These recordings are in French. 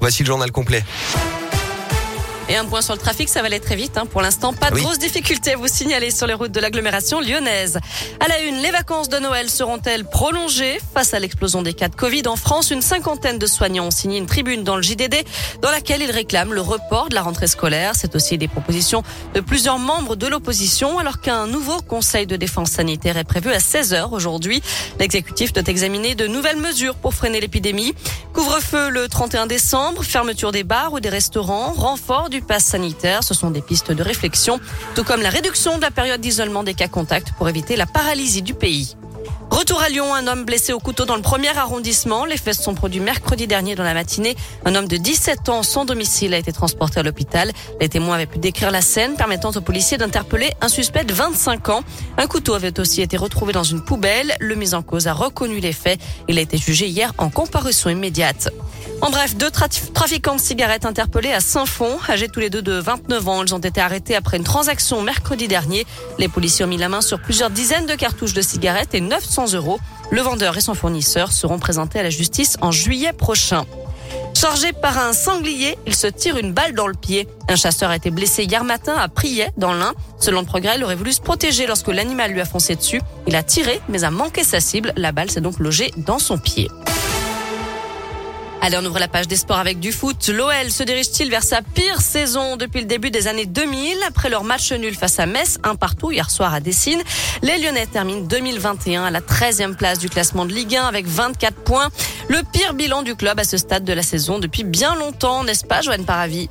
Voici le journal complet. Et un point sur le trafic, ça va aller très vite. Hein. Pour l'instant, pas de grosses difficultés à vous signaler sur les routes de l'agglomération lyonnaise. À la une, les vacances de Noël seront-elles prolongées? Face à l'explosion des cas de Covid en France, une cinquantaine de soignants ont signé une tribune dans le JDD dans laquelle ils réclament le report de la rentrée scolaire. C'est aussi des propositions de plusieurs membres de l'opposition alors qu'un nouveau conseil de défense sanitaire est prévu à 16h aujourd'hui. L'exécutif doit examiner de nouvelles mesures pour freiner l'épidémie. Couvre-feu le 31 décembre, fermeture des bars ou des restaurants, renfort du pass sanitaire. Ce sont des pistes de réflexion, tout comme la réduction de la période d'isolement des cas contacts pour éviter la paralysie du pays. Retour à Lyon, un homme blessé au couteau dans le premier arrondissement. Les faits sont produits mercredi dernier dans la matinée. Un homme de 17 ans sans domicile a été transporté à l'hôpital. Les témoins avaient pu décrire la scène, permettant aux policiers d'interpeller un suspect de 25 ans. Un couteau avait aussi été retrouvé dans une poubelle. Le mis en cause a reconnu les faits. Il a été jugé hier en comparution immédiate. En bref, deux trafiquants de cigarettes interpellés à Saint-Fond. Âgés tous les deux de 29 ans, ils ont été arrêtés après une transaction mercredi dernier. Les policiers ont mis la main sur plusieurs dizaines de cartouches de cigarettes et 900 euros. Le vendeur et son fournisseur seront présentés à la justice en juillet prochain. Chargé par un sanglier, il se tire une balle dans le pied. Un chasseur a été blessé hier matin à Priet, dans l'Ain. Selon le progrès, il aurait voulu se protéger lorsque l'animal lui a foncé dessus. Il a tiré, mais a manqué sa cible. La balle s'est donc logée dans son pied. Allez, on ouvre la page des sports avec du foot. L'OL se dirige-t-il vers sa pire saison depuis le début des années 2000 après leur match nul face à Metz, un partout hier soir à Dessine. Les Lyonnais terminent 2021 à la 13e place du classement de Ligue 1 avec 24 points. Le pire bilan du club à ce stade de la saison depuis bien longtemps, n'est-ce pas, Joanne Paravi?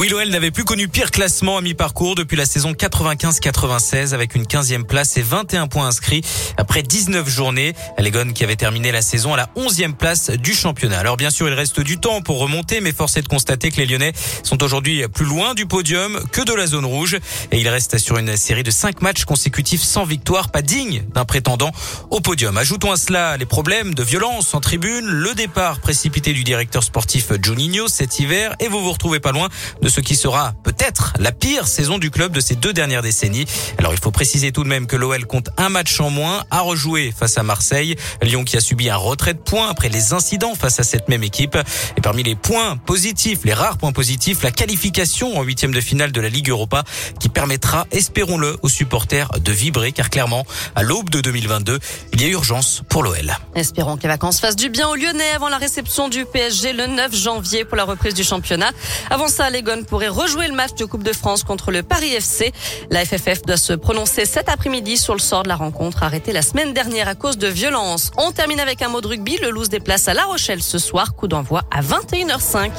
Oui, l'OL n'avait plus connu pire classement à mi-parcours depuis la saison 95-96 avec une 15e place et 21 points inscrits après 19 journées. Les Gones qui avait terminé la saison à la 11e place du championnat. Alors bien sûr, il reste du temps pour remonter, mais force est de constater que les Lyonnais sont aujourd'hui plus loin du podium que de la zone rouge et il reste sur une série de 5 matchs consécutifs sans victoire, pas digne d'un prétendant au podium. Ajoutons à cela les problèmes de violence en tribune, le départ précipité du directeur sportif Juninho cet hiver et vous vous retrouvez pas loin de ce qui sera peut-être la pire saison du club de ces deux dernières décennies. Alors il faut préciser tout de même que l'OL compte un match en moins à rejouer face à Marseille. Lyon qui a subi un retrait de points après les incidents face à cette même équipe. Et parmi les points positifs, les rares points positifs, la qualification en huitième de finale de la Ligue Europa qui permettra, espérons-le, aux supporters de vibrer car clairement, à l'aube de 2022, il y a urgence pour l'OL. Espérons que les vacances fassent du bien aux Lyonnais avant la réception du PSG le 9 janvier pour la reprise du championnat. Avant ça, les pourrait rejouer le match de Coupe de France contre le Paris FC. La FFF doit se prononcer cet après-midi sur le sort de la rencontre arrêtée la semaine dernière à cause de violences. On termine avec un mot de rugby. Le Loose déplace à La Rochelle ce soir. Coup d'envoi à 21h05.